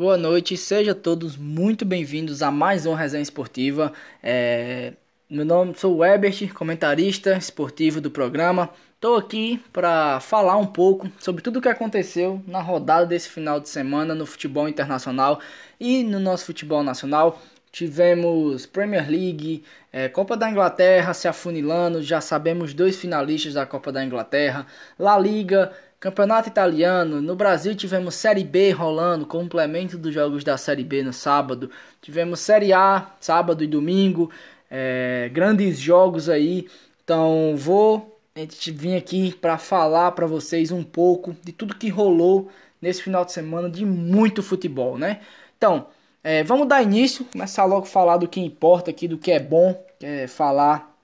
Boa noite, sejam todos muito bem-vindos a mais uma resenha esportiva. É... Meu nome sou o comentarista esportivo do programa. Estou aqui para falar um pouco sobre tudo o que aconteceu na rodada desse final de semana no futebol internacional e no nosso futebol nacional. Tivemos Premier League, é, Copa da Inglaterra se afunilando, já sabemos dois finalistas da Copa da Inglaterra, La Liga, Campeonato Italiano. No Brasil tivemos Série B rolando, complemento dos jogos da Série B no sábado. Tivemos Série A, sábado e domingo. É, grandes jogos aí. Então vou vir aqui para falar para vocês um pouco de tudo que rolou nesse final de semana de muito futebol, né? Então, é, vamos dar início, começar logo a falar do que importa aqui, do que é bom, é falar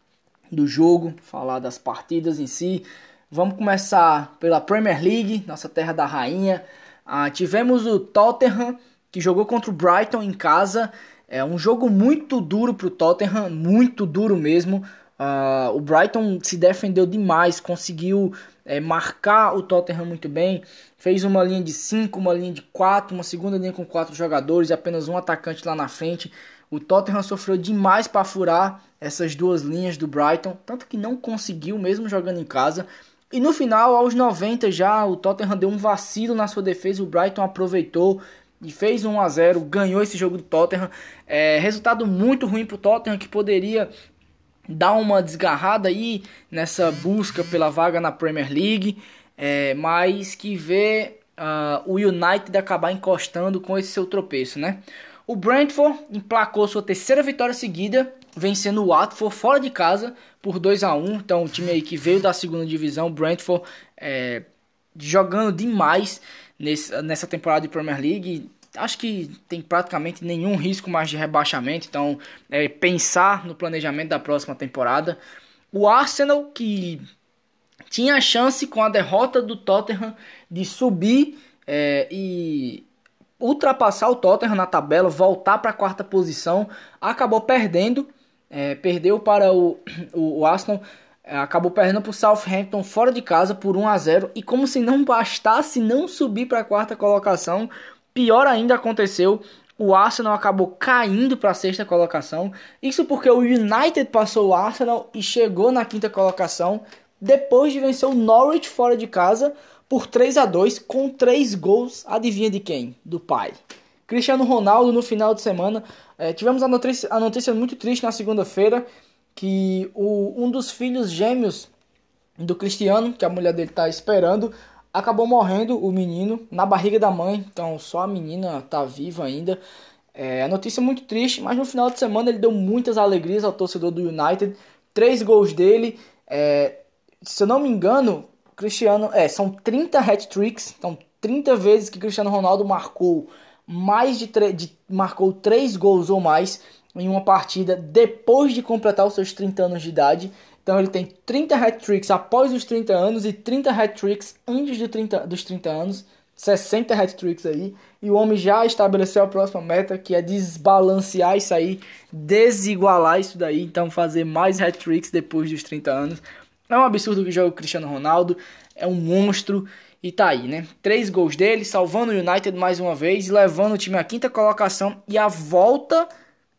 do jogo, falar das partidas em si. Vamos começar pela Premier League, nossa terra da rainha. Ah, tivemos o Tottenham que jogou contra o Brighton em casa. É um jogo muito duro para o Tottenham, muito duro mesmo. Ah, o Brighton se defendeu demais, conseguiu é, marcar o Tottenham muito bem. Fez uma linha de 5, uma linha de 4, uma segunda linha com quatro jogadores, apenas um atacante lá na frente. O Tottenham sofreu demais para furar essas duas linhas do Brighton, tanto que não conseguiu, mesmo jogando em casa. E no final, aos 90 já, o Tottenham deu um vacilo na sua defesa, o Brighton aproveitou e fez 1 a 0 ganhou esse jogo do Tottenham. É, resultado muito ruim para o Tottenham, que poderia dar uma desgarrada aí nessa busca pela vaga na Premier League, é, mas que vê uh, o United acabar encostando com esse seu tropeço, né? O Brentford emplacou sua terceira vitória seguida, vencendo o Watford fora de casa por 2 a 1 Então, o time aí que veio da segunda divisão, o Brentford, é, jogando demais nesse, nessa temporada de Premier League. Acho que tem praticamente nenhum risco mais de rebaixamento. Então, é, pensar no planejamento da próxima temporada. O Arsenal, que tinha a chance com a derrota do Tottenham de subir é, e ultrapassar o Tottenham na tabela, voltar para a quarta posição, acabou perdendo, é, perdeu para o, o, o Arsenal, é, acabou perdendo para o Southampton fora de casa por 1 a 0 e como se não bastasse não subir para a quarta colocação, pior ainda aconteceu. O Arsenal acabou caindo para a sexta colocação. Isso porque o United passou o Arsenal e chegou na quinta colocação depois de vencer o Norwich fora de casa por 3 a 2 com 3 gols, adivinha de quem? Do pai. Cristiano Ronaldo no final de semana. É, tivemos a notícia, a notícia muito triste na segunda-feira que o, um dos filhos gêmeos do Cristiano, que a mulher dele está esperando, acabou morrendo o menino na barriga da mãe. Então só a menina está viva ainda. É, a notícia muito triste, mas no final de semana ele deu muitas alegrias ao torcedor do United. Três gols dele. É, se eu não me engano, Cristiano, é, são 30 hat-tricks, então 30 vezes que Cristiano Ronaldo marcou mais de, de marcou 3 gols ou mais em uma partida depois de completar os seus 30 anos de idade. Então ele tem 30 hat-tricks após os 30 anos e 30 hat-tricks antes de 30, dos 30 anos. 60 hat-tricks aí. E o homem já estabeleceu a próxima meta, que é desbalancear isso aí, desigualar isso daí. Então fazer mais hat-tricks depois dos 30 anos. É um absurdo que joga o Cristiano Ronaldo, é um monstro e tá aí, né? Três gols dele, salvando o United mais uma vez, levando o time à quinta colocação e a volta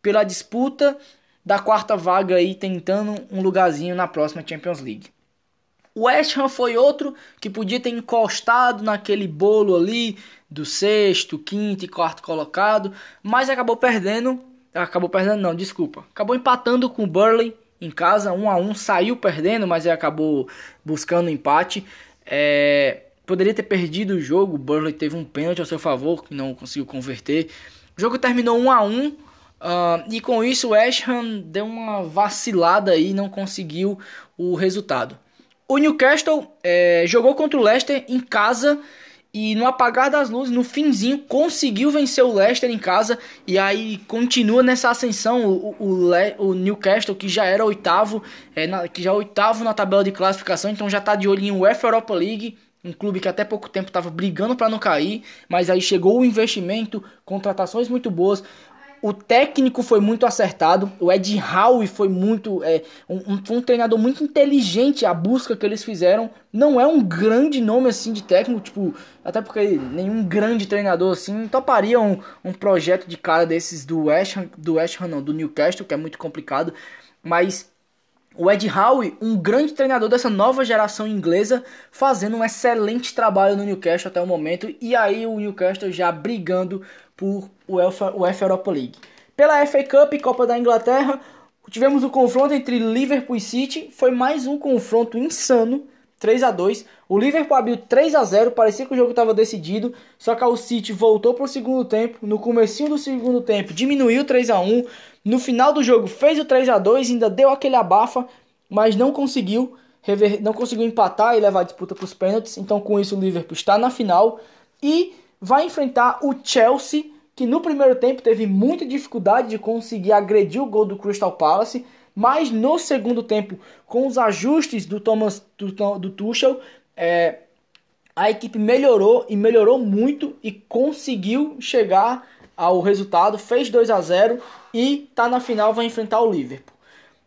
pela disputa da quarta vaga aí, tentando um lugarzinho na próxima Champions League. O West Ham foi outro que podia ter encostado naquele bolo ali do sexto, quinto e quarto colocado, mas acabou perdendo, acabou perdendo não, desculpa, acabou empatando com o Burley em casa, 1 a 1 saiu perdendo, mas acabou buscando empate. É, poderia ter perdido o jogo, o Burnley teve um pênalti ao seu favor, que não conseguiu converter. O jogo terminou 1 a 1 uh, e com isso o West Ham deu uma vacilada aí, não conseguiu o resultado. O Newcastle é, jogou contra o Leicester em casa e no apagar das luzes, no finzinho, conseguiu vencer o Leicester em casa. E aí continua nessa ascensão o, o, o Newcastle, que já era oitavo, é, na, que já é oitavo na tabela de classificação, então já está de olho em UEFA Europa League. Um clube que até pouco tempo estava brigando para não cair, mas aí chegou o investimento, contratações muito boas. O técnico foi muito acertado. O Ed Howe foi muito. É, um, um, um, treinador muito inteligente. A busca que eles fizeram. Não é um grande nome assim de técnico. Tipo, até porque nenhum grande treinador assim toparia um, um projeto de cara desses do West Ham, do West Ham, não, do Newcastle, que é muito complicado. Mas o Ed Howe, um grande treinador dessa nova geração inglesa, fazendo um excelente trabalho no Newcastle até o momento. E aí o Newcastle já brigando por UEFA, UEFA Europa League. Pela FA Cup e Copa da Inglaterra, tivemos o confronto entre Liverpool e City. Foi mais um confronto insano, 3 a 2 O Liverpool abriu 3 a 0 parecia que o jogo estava decidido, só que o City voltou para o segundo tempo. No comecinho do segundo tempo, diminuiu 3 a 1 No final do jogo, fez o 3 a 2 ainda deu aquele abafa, mas não conseguiu rever, não conseguiu empatar e levar a disputa para os pênaltis. Então, com isso, o Liverpool está na final e vai enfrentar o Chelsea, que no primeiro tempo teve muita dificuldade de conseguir agredir o gol do Crystal Palace, mas no segundo tempo, com os ajustes do Thomas do, do Tuchel, é, a equipe melhorou e melhorou muito e conseguiu chegar ao resultado, fez 2 a 0 e tá na final vai enfrentar o Liverpool.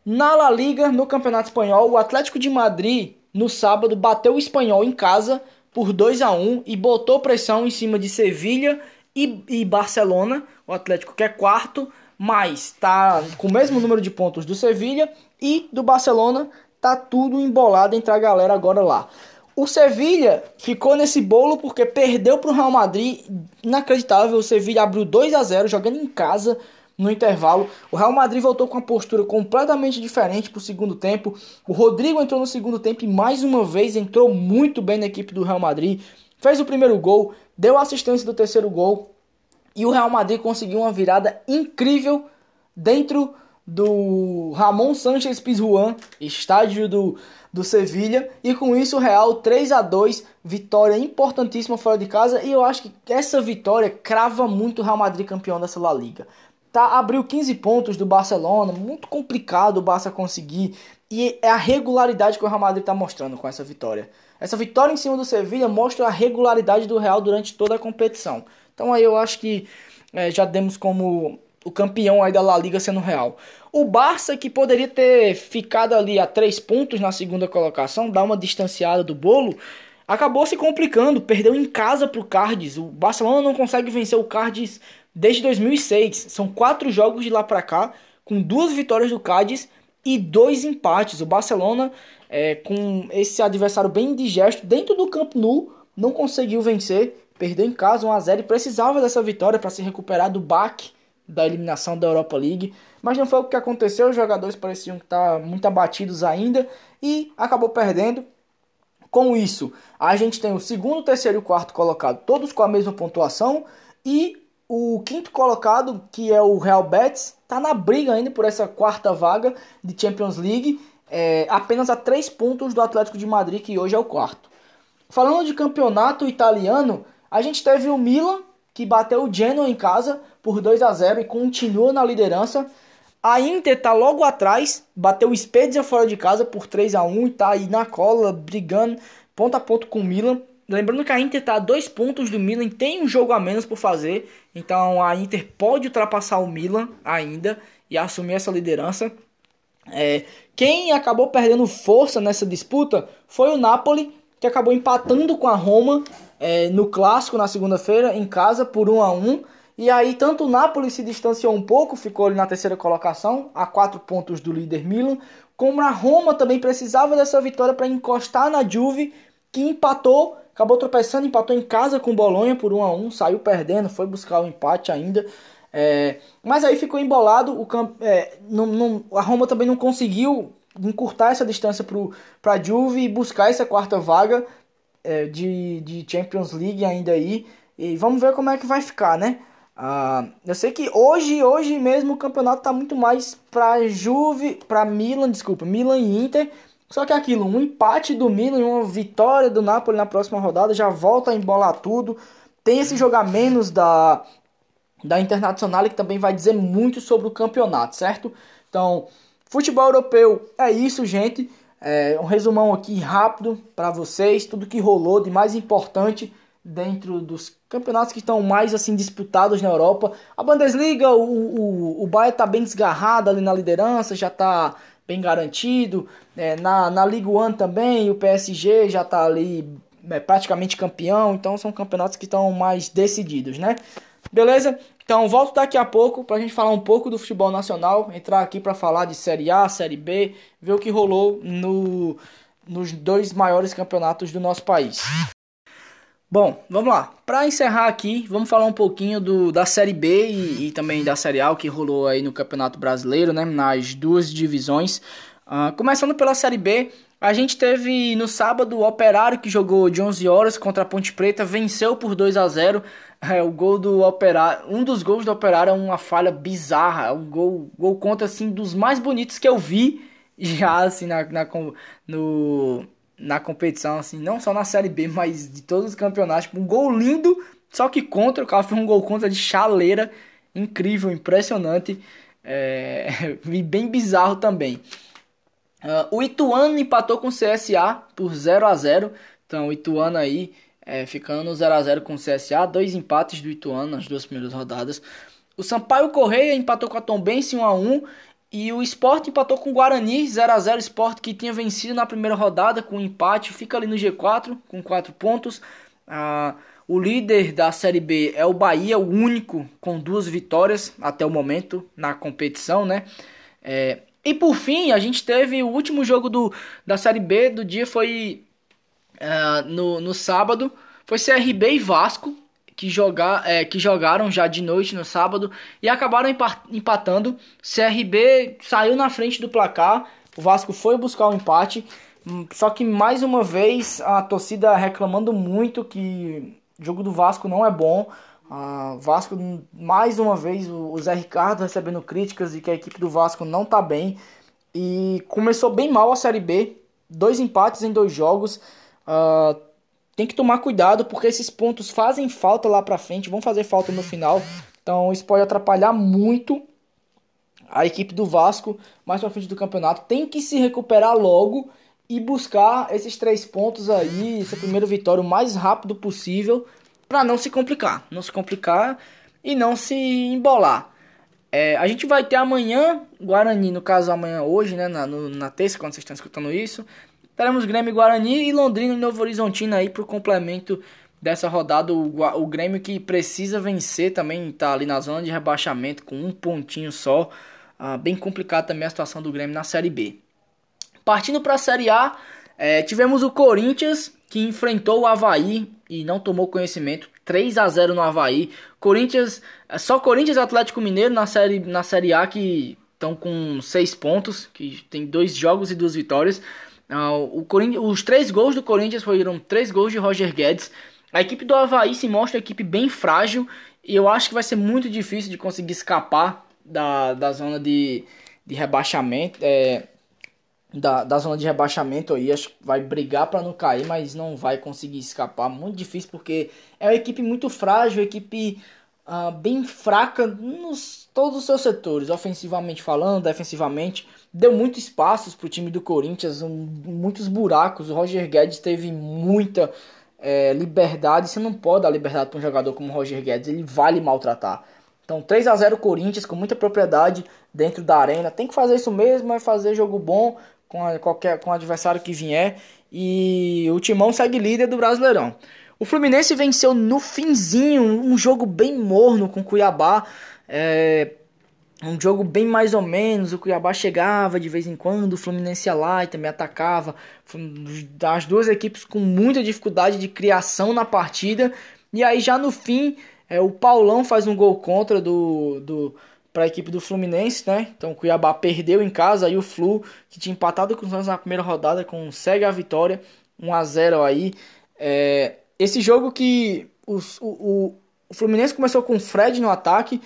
Na La Liga, no Campeonato Espanhol, o Atlético de Madrid no sábado bateu o Espanhol em casa por 2 a 1 e botou pressão em cima de Sevilha e, e Barcelona. O Atlético que é quarto, mas está com o mesmo número de pontos do Sevilha e do Barcelona. Tá tudo embolado entre a galera agora lá. O Sevilha ficou nesse bolo porque perdeu para o Real Madrid. Inacreditável. O Sevilha abriu 2 a 0 jogando em casa no intervalo. O Real Madrid voltou com uma postura completamente diferente para o segundo tempo. O Rodrigo entrou no segundo tempo e mais uma vez entrou muito bem na equipe do Real Madrid. Fez o primeiro gol, deu assistência do terceiro gol e o Real Madrid conseguiu uma virada incrível dentro do Ramon Sanchez Pizjuan, estádio do, do Sevilha, e com isso o Real 3 a 2 vitória importantíssima fora de casa, e eu acho que essa vitória crava muito o Real Madrid campeão dessa La Liga tá, abriu 15 pontos do Barcelona, muito complicado o Barça conseguir. E é a regularidade que o Real Madrid está mostrando com essa vitória. Essa vitória em cima do Sevilla mostra a regularidade do Real durante toda a competição. Então aí eu acho que é, já demos como o campeão aí da La Liga sendo Real. O Barça, que poderia ter ficado ali a três pontos na segunda colocação, dar uma distanciada do bolo, acabou se complicando, perdeu em casa para o Cardiz. O Barcelona não consegue vencer o Cardiz desde 2006. São quatro jogos de lá para cá, com duas vitórias do Cádiz e dois empates. O Barcelona, é, com esse adversário bem indigesto, dentro do Camp Nou, não conseguiu vencer, perdeu em casa 1 a 0 e precisava dessa vitória para se recuperar do baque da eliminação da Europa League. Mas não foi o que aconteceu, os jogadores pareciam estar muito abatidos ainda e acabou perdendo. Com isso, a gente tem o segundo, terceiro e quarto colocado, todos com a mesma pontuação, e o quinto colocado, que é o Real Betis, está na briga ainda por essa quarta vaga de Champions League, é, apenas a três pontos do Atlético de Madrid, que hoje é o quarto. Falando de campeonato italiano, a gente teve o Milan, que bateu o Genoa em casa por 2 a 0 e continua na liderança. A Inter está logo atrás, bateu o Spezia fora de casa por 3 a 1 e está aí na cola, brigando ponto a ponto com o Milan. Lembrando que a Inter está a dois pontos do Milan, tem um jogo a menos por fazer, então a Inter pode ultrapassar o Milan ainda e assumir essa liderança. É, quem acabou perdendo força nessa disputa foi o Napoli, que acabou empatando com a Roma é, no clássico na segunda-feira em casa por 1 a 1 e aí tanto o Napoli se distanciou um pouco, ficou ali na terceira colocação, a quatro pontos do líder Milan, como a Roma também precisava dessa vitória para encostar na Juve, que empatou acabou tropeçando, empatou em casa com o Bolonha por 1 a 1 saiu perdendo, foi buscar o empate ainda. É, mas aí ficou embolado, o é, não, não, a Roma também não conseguiu encurtar essa distância para a Juve e buscar essa quarta vaga é, de, de Champions League ainda aí. E vamos ver como é que vai ficar, né? Ah, eu sei que hoje, hoje mesmo o campeonato está muito mais para Juve, para Milan, desculpa, Milan e Inter só que aquilo, um empate do Milan e uma vitória do Napoli na próxima rodada já volta a embolar tudo. Tem esse jogar menos da, da Internacional que também vai dizer muito sobre o campeonato, certo? Então, futebol europeu é isso, gente. É um resumão aqui rápido para vocês, tudo que rolou de mais importante dentro dos campeonatos que estão mais assim disputados na Europa. A Bundesliga, o, o, o Bayern está bem desgarrado ali na liderança, já está bem garantido. É, na, na Liga One também, o PSG já está ali é, praticamente campeão, então são campeonatos que estão mais decididos, né? Beleza? Então volto daqui a pouco para a gente falar um pouco do futebol nacional, entrar aqui para falar de Série A, Série B, ver o que rolou no, nos dois maiores campeonatos do nosso país. Bom, vamos lá. Para encerrar aqui, vamos falar um pouquinho do, da Série B e, e, também da Série A, que rolou aí no Campeonato Brasileiro, né, nas duas divisões. Uh, começando pela Série B, a gente teve no sábado o Operário que jogou de 11 horas contra a Ponte Preta, venceu por 2 a 0. É, o gol do Operário, um dos gols do Operário é uma falha bizarra, é um gol, gol contra assim dos mais bonitos que eu vi já assim na, na no na competição, assim, não só na Série B, mas de todos os campeonatos. Tipo, um gol lindo, só que contra, o cara fez um gol contra de chaleira, incrível, impressionante, é, e bem bizarro também. Uh, o Ituano empatou com o CSA por 0 a 0 então o Ituano aí é, ficando 0 a 0 com o CSA, dois empates do Ituano nas duas primeiras rodadas. O Sampaio Correia empatou com a Tombense 1 a 1 e o Sport empatou com o Guarani, 0 a 0 Sport que tinha vencido na primeira rodada com um empate, fica ali no G4 com 4 pontos. Ah, o líder da Série B é o Bahia, o único com duas vitórias até o momento na competição, né? É, e por fim, a gente teve o último jogo do, da Série B do dia foi uh, no, no sábado, foi CRB e Vasco que, é, que jogaram já de noite no sábado e acabaram empatando. CRB saiu na frente do placar, o Vasco foi buscar o empate. Hum, só que mais uma vez a torcida reclamando muito que o jogo do Vasco não é bom. Vasco, mais uma vez, o Zé Ricardo recebendo críticas e que a equipe do Vasco não tá bem. E começou bem mal a Série B. Dois empates em dois jogos. Uh, tem que tomar cuidado porque esses pontos fazem falta lá para frente, vão fazer falta no final. Então isso pode atrapalhar muito a equipe do Vasco mais para frente do campeonato. Tem que se recuperar logo e buscar esses três pontos aí, essa primeira vitória o mais rápido possível para não se complicar, não se complicar e não se embolar. É, a gente vai ter amanhã, Guarani, no caso amanhã hoje, né, na, no, na terça, quando vocês estão escutando isso, Teremos Grêmio Guarani e Londrina e Novo Horizontino aí para o complemento dessa rodada. O, o Grêmio que precisa vencer também, está ali na zona de rebaixamento com um pontinho só. Ah, bem complicado também a situação do Grêmio na Série B. Partindo para a Série A, é, tivemos o Corinthians que enfrentou o Havaí e não tomou conhecimento. 3 a 0 no Havaí. Corinthians, é só Corinthians e Atlético Mineiro na série, na série A que estão com 6 pontos, que tem dois jogos e duas vitórias. Uh, os três gols do Corinthians foram três gols de Roger Guedes. A equipe do Havaí se mostra uma equipe bem frágil e eu acho que vai ser muito difícil de conseguir escapar da, da zona de, de rebaixamento. É, da, da zona de rebaixamento aí, acho que vai brigar para não cair, mas não vai conseguir escapar. Muito difícil porque é uma equipe muito frágil, equipe uh, bem fraca nos todos os seus setores, ofensivamente falando, defensivamente deu muitos espaços para o time do Corinthians, um, muitos buracos. O Roger Guedes teve muita é, liberdade. Você não pode dar liberdade para um jogador como o Roger Guedes, ele vai lhe maltratar. Então 3 a 0 Corinthians com muita propriedade dentro da arena. Tem que fazer isso mesmo, é fazer jogo bom com a, qualquer com o adversário que vier. E o Timão segue líder do Brasileirão. O Fluminense venceu no finzinho, um jogo bem morno com o Cuiabá. É, um jogo bem mais ou menos, o Cuiabá chegava de vez em quando, o Fluminense ia lá e também atacava. As duas equipes com muita dificuldade de criação na partida. E aí já no fim, é, o Paulão faz um gol contra do, do para a equipe do Fluminense, né? Então o Cuiabá perdeu em casa, aí o Flu, que tinha empatado com os Santos na primeira rodada, consegue a vitória, 1 a 0 aí. É, esse jogo que os, o, o, o Fluminense começou com o Fred no ataque,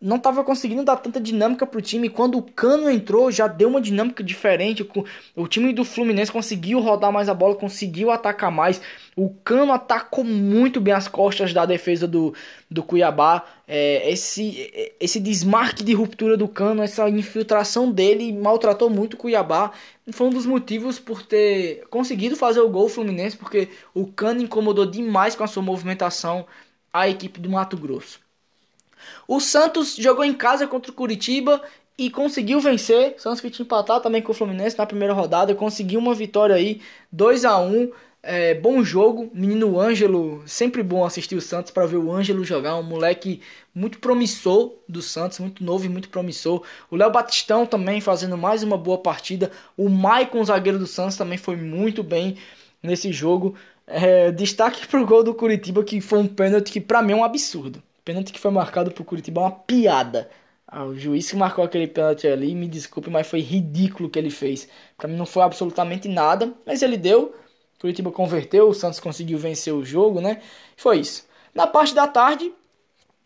não estava conseguindo dar tanta dinâmica pro time. Quando o Cano entrou, já deu uma dinâmica diferente. O time do Fluminense conseguiu rodar mais a bola, conseguiu atacar mais. O Cano atacou muito bem as costas da defesa do, do Cuiabá. É, esse, esse desmarque de ruptura do Cano, essa infiltração dele maltratou muito o Cuiabá. Foi um dos motivos por ter conseguido fazer o gol Fluminense, porque o Cano incomodou demais com a sua movimentação a equipe do Mato Grosso. O Santos jogou em casa contra o Curitiba e conseguiu vencer. Santos que tinha empatado também com o Fluminense na primeira rodada, conseguiu uma vitória aí, 2 a 1 é, bom jogo, menino Ângelo, sempre bom assistir o Santos para ver o Ângelo jogar, um moleque muito promissor do Santos, muito novo e muito promissor. O Léo Batistão também fazendo mais uma boa partida. O Maicon, zagueiro do Santos, também foi muito bem nesse jogo. É, destaque pro gol do Curitiba, que foi um pênalti que para mim é um absurdo. Pênalti que foi marcado pro Curitiba é uma piada. Ah, o juiz que marcou aquele pênalti ali, me desculpe, mas foi ridículo o que ele fez. Para mim não foi absolutamente nada, mas ele deu. Curitiba converteu, o Santos conseguiu vencer o jogo, né? Foi isso. Na parte da tarde,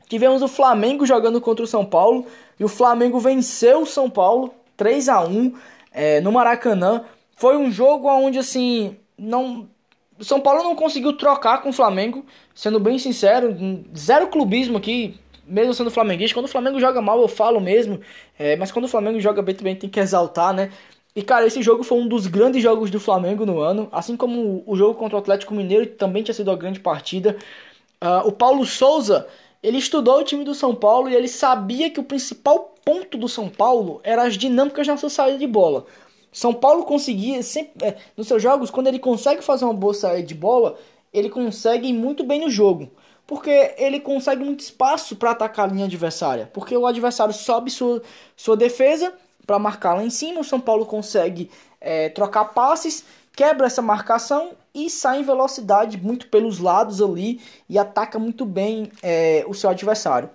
tivemos o Flamengo jogando contra o São Paulo e o Flamengo venceu o São Paulo 3 a 1 é, no Maracanã. Foi um jogo onde assim não o São Paulo não conseguiu trocar com o Flamengo, sendo bem sincero, zero clubismo aqui, mesmo sendo flamenguista. Quando o Flamengo joga mal, eu falo mesmo, é, mas quando o Flamengo joga bem também tem que exaltar, né? E cara, esse jogo foi um dos grandes jogos do Flamengo no ano, assim como o jogo contra o Atlético Mineiro também tinha sido uma grande partida. Uh, o Paulo Souza, ele estudou o time do São Paulo e ele sabia que o principal ponto do São Paulo era as dinâmicas na sua saída de bola. São Paulo conseguia, sempre, é, nos seus jogos, quando ele consegue fazer uma boa saída de bola, ele consegue ir muito bem no jogo. Porque ele consegue muito espaço para atacar a linha adversária. Porque o adversário sobe sua, sua defesa para marcar lá em cima. O São Paulo consegue é, trocar passes, quebra essa marcação e sai em velocidade muito pelos lados ali e ataca muito bem é, o seu adversário.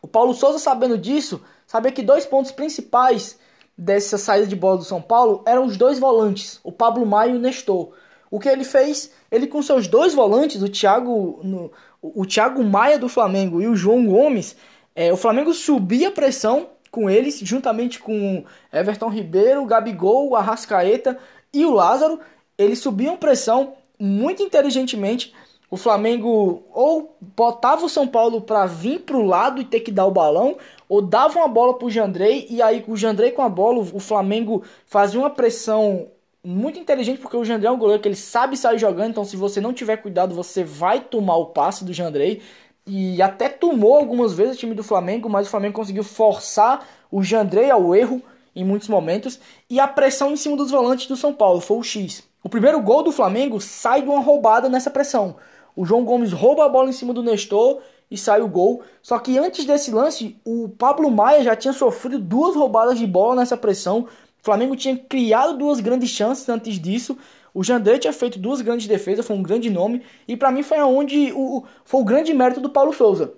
O Paulo Souza, sabendo disso, sabia que dois pontos principais dessa saída de bola do São Paulo eram os dois volantes, o Pablo Maia e o Nestor. O que ele fez? Ele com seus dois volantes, o Thiago, no, o Thiago Maia do Flamengo e o João Gomes, é, o Flamengo subia a pressão com eles, juntamente com Everton Ribeiro, Gabigol, Arrascaeta e o Lázaro. Eles subiam pressão muito inteligentemente. O Flamengo ou botava o São Paulo para vir para o lado e ter que dar o balão, ou dava uma bola pro Jandrei e aí o Jandrei com a bola, o Flamengo fazia uma pressão muito inteligente porque o Jandrei é um goleiro que ele sabe sair jogando, então se você não tiver cuidado, você vai tomar o passe do Jandrei. E até tomou algumas vezes o time do Flamengo, mas o Flamengo conseguiu forçar o Jandrei ao erro em muitos momentos e a pressão em cima dos volantes do São Paulo foi o X. O primeiro gol do Flamengo sai de uma roubada nessa pressão. O João Gomes rouba a bola em cima do Nestor e sai o gol. Só que antes desse lance, o Pablo Maia já tinha sofrido duas roubadas de bola nessa pressão. O Flamengo tinha criado duas grandes chances antes disso. O Jandrei tinha feito duas grandes defesas, foi um grande nome. E para mim foi onde o, foi o grande mérito do Paulo Souza.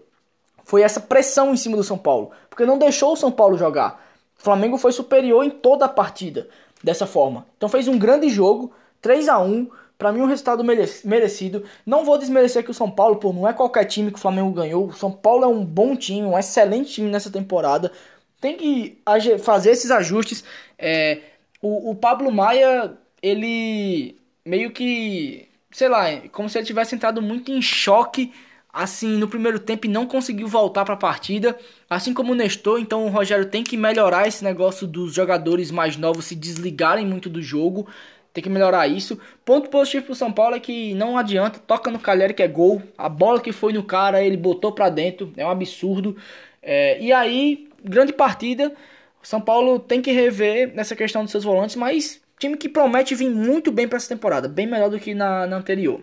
Foi essa pressão em cima do São Paulo. Porque não deixou o São Paulo jogar. O Flamengo foi superior em toda a partida dessa forma. Então fez um grande jogo, 3 a 1 para mim, um resultado merecido. Não vou desmerecer que o São Paulo, pô, não é qualquer time que o Flamengo ganhou. O São Paulo é um bom time, um excelente time nessa temporada. Tem que fazer esses ajustes. É, o, o Pablo Maia, ele meio que, sei lá, como se ele tivesse entrado muito em choque assim no primeiro tempo e não conseguiu voltar para a partida, assim como o Nestor, então o Rogério tem que melhorar esse negócio dos jogadores mais novos se desligarem muito do jogo. Tem que melhorar isso. Ponto positivo pro São Paulo é que não adianta, toca no Calheri que é gol. A bola que foi no cara, ele botou para dentro, é um absurdo. É, e aí, grande partida. São Paulo tem que rever nessa questão dos seus volantes, mas time que promete vir muito bem para essa temporada, bem melhor do que na, na anterior.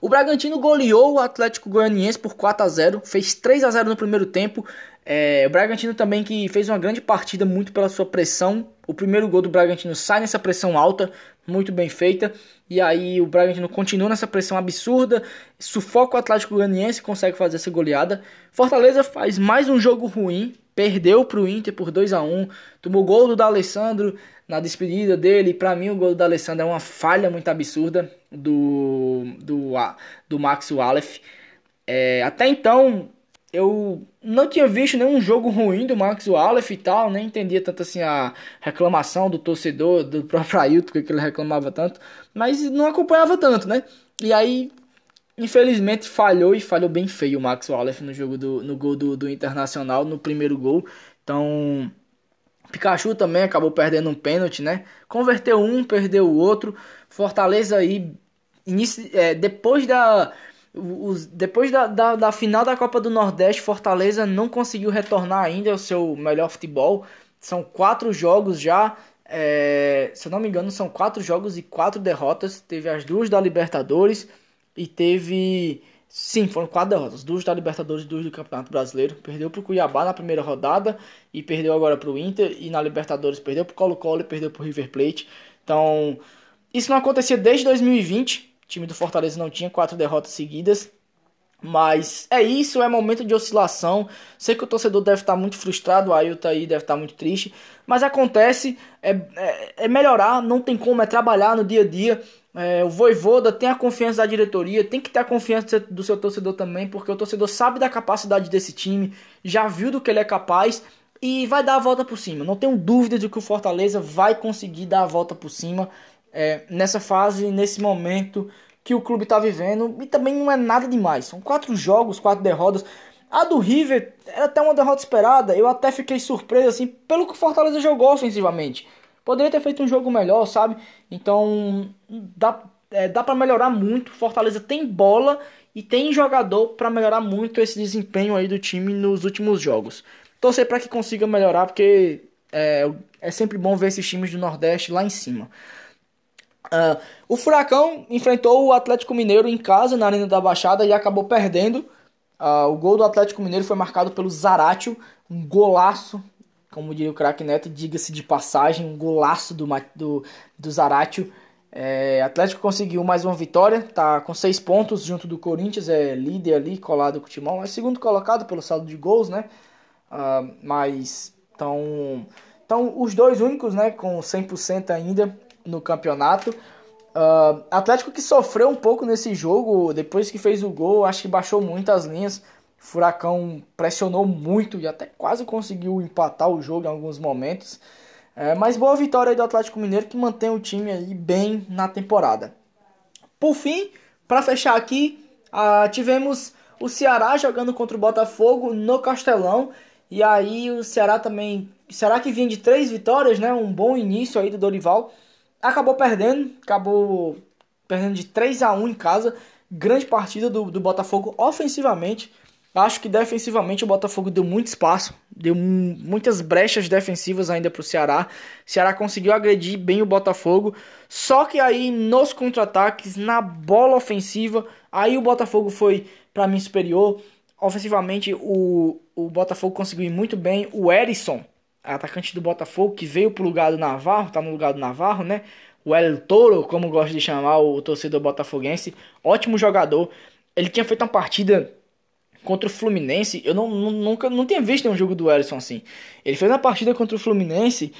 O Bragantino goleou o Atlético Goianiense por 4 a 0 fez 3 a 0 no primeiro tempo. É, o Bragantino também que fez uma grande partida muito pela sua pressão. O primeiro gol do Bragantino sai nessa pressão alta, muito bem feita. E aí o Bragantino continua nessa pressão absurda, sufoca o Atlético Goianiense consegue fazer essa goleada. Fortaleza faz mais um jogo ruim, perdeu para o Inter por 2 a 1 tomou gol do D'Alessandro na despedida dele. Para mim, o gol do D'Alessandro é uma falha muito absurda do, do, do Max Wallace. É, até então, eu não tinha visto nenhum jogo ruim do Max Wallace e tal, nem entendia tanto assim a reclamação do torcedor, do próprio Ailton, que ele reclamava tanto, mas não acompanhava tanto, né? E aí, infelizmente, falhou e falhou bem feio o Max Wallace no jogo do no gol do, do Internacional, no primeiro gol. Então, Pikachu também acabou perdendo um pênalti, né? Converteu um, perdeu o outro. Fortaleza aí, inicio, é, depois da os, depois da, da, da, final da Copa do Nordeste, Fortaleza não conseguiu retornar ainda ao seu melhor futebol. São quatro jogos já. É, se eu não me engano, são quatro jogos e quatro derrotas. Teve as duas da Libertadores e teve. Sim, foram quatro derrotas. Duas da Libertadores e duas do Campeonato Brasileiro. Perdeu para o Cuiabá na primeira rodada e perdeu agora para o Inter. E na Libertadores perdeu para o Colo-Colo e perdeu para o River Plate. Então, isso não acontecia desde 2020 time do Fortaleza não tinha quatro derrotas seguidas. Mas é isso, é momento de oscilação. Sei que o torcedor deve estar muito frustrado, o Ailton aí deve estar muito triste. Mas acontece, é, é, é melhorar, não tem como, é trabalhar no dia a dia. É, o Voivoda tem a confiança da diretoria, tem que ter a confiança do seu torcedor também, porque o torcedor sabe da capacidade desse time, já viu do que ele é capaz e vai dar a volta por cima. Não tenho dúvida de que o Fortaleza vai conseguir dar a volta por cima é, nessa fase, nesse momento que o clube está vivendo. E também não é nada demais. São quatro jogos, quatro derrotas. A do River era até uma derrota esperada. Eu até fiquei surpreso assim pelo que o Fortaleza jogou ofensivamente. Poderia ter feito um jogo melhor, sabe? Então dá, é, dá para melhorar muito. Fortaleza tem bola e tem jogador para melhorar muito esse desempenho aí do time nos últimos jogos. Torcer para que consiga melhorar, porque é, é sempre bom ver esses times do Nordeste lá em cima. Uh, o Furacão enfrentou o Atlético Mineiro em casa, na Arena da Baixada, e acabou perdendo. Uh, o gol do Atlético Mineiro foi marcado pelo Zaratio, um golaço, como diria o craque Neto, diga-se de passagem, um golaço do, do, do Zaratio. É, Atlético conseguiu mais uma vitória, tá com seis pontos junto do Corinthians, é líder ali, colado com o Timão, é segundo colocado pelo saldo de gols, né? Uh, mas estão então, os dois únicos, né, com 100% ainda no campeonato. Uh, Atlético que sofreu um pouco nesse jogo, depois que fez o gol, acho que baixou muito as linhas. Furacão pressionou muito e até quase conseguiu empatar o jogo em alguns momentos. É, mas boa vitória do Atlético Mineiro que mantém o time aí bem na temporada. Por fim, para fechar aqui, uh, tivemos o Ceará jogando contra o Botafogo no Castelão. E aí o Ceará também. Ceará que vinha de três vitórias, né? Um bom início aí do Dorival acabou perdendo, acabou perdendo de 3 a 1 em casa. Grande partida do, do Botafogo ofensivamente. Acho que defensivamente o Botafogo deu muito espaço, deu muitas brechas defensivas ainda para o Ceará. O Ceará conseguiu agredir bem o Botafogo, só que aí nos contra-ataques, na bola ofensiva, aí o Botafogo foi para mim superior. Ofensivamente, o, o Botafogo conseguiu ir muito bem. O Erisson, atacante do Botafogo, que veio pro lugar do Navarro, tá no lugar do Navarro, né? O El Toro, como gosta de chamar o torcedor botafoguense, ótimo jogador. Ele tinha feito uma partida contra o Fluminense, eu não, nunca não tinha visto um jogo do Ellison assim. Ele fez uma partida contra o Fluminense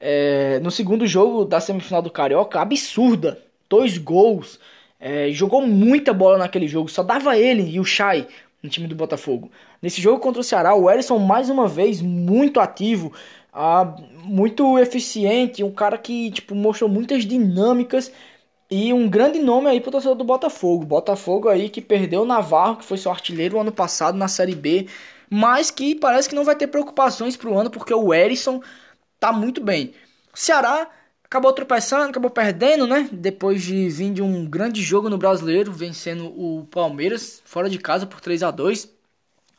é, no segundo jogo da semifinal do Carioca, absurda. Dois gols, é, jogou muita bola naquele jogo, só dava ele e o Chay no time do Botafogo. Nesse jogo contra o Ceará, o Ellison mais uma vez muito ativo, uh, muito eficiente, um cara que tipo mostrou muitas dinâmicas e um grande nome aí pro torcedor do Botafogo. Botafogo aí que perdeu o Navarro, que foi seu artilheiro ano passado na Série B, mas que parece que não vai ter preocupações pro ano porque o Erisson tá muito bem. Ceará acabou tropeçando, acabou perdendo, né? Depois de vir de um grande jogo no Brasileiro, vencendo o Palmeiras fora de casa por 3 a 2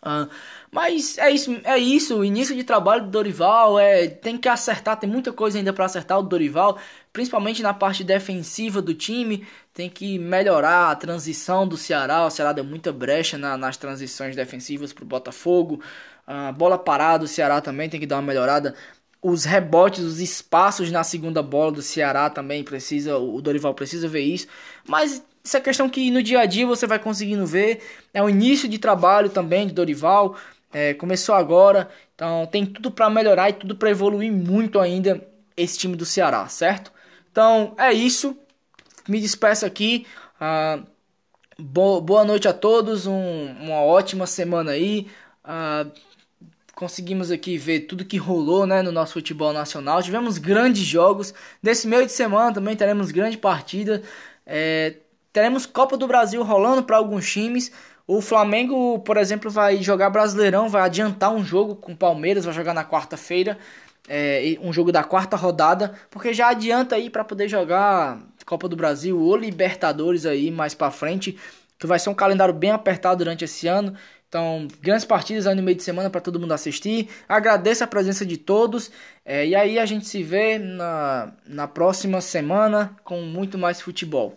ah, mas é isso, é isso. O início de trabalho do Dorival é tem que acertar, tem muita coisa ainda para acertar o Dorival, principalmente na parte defensiva do time. Tem que melhorar a transição do Ceará. O Ceará deu muita brecha na, nas transições defensivas para o Botafogo. Uh, bola parada, o Ceará também tem que dar uma melhorada. Os rebotes, os espaços na segunda bola do Ceará também precisa. O Dorival precisa ver isso. Mas isso é questão que no dia a dia você vai conseguindo ver. É o início de trabalho também de Dorival. É, começou agora. Então tem tudo para melhorar e tudo para evoluir muito ainda esse time do Ceará, certo? Então é isso. Me despeço aqui. Ah, boa noite a todos. Um, uma ótima semana aí. Uh, conseguimos aqui ver tudo que rolou né, no nosso futebol nacional. Tivemos grandes jogos. Nesse meio de semana também teremos grande partida. É, teremos Copa do Brasil rolando para alguns times. O Flamengo, por exemplo, vai jogar Brasileirão, vai adiantar um jogo com o Palmeiras, vai jogar na quarta-feira. É, um jogo da quarta rodada, porque já adianta aí para poder jogar Copa do Brasil ou Libertadores aí mais para frente, que vai ser um calendário bem apertado durante esse ano. Então, grandes partidas aí no meio de semana para todo mundo assistir. Agradeço a presença de todos. É, e aí a gente se vê na, na próxima semana com muito mais futebol.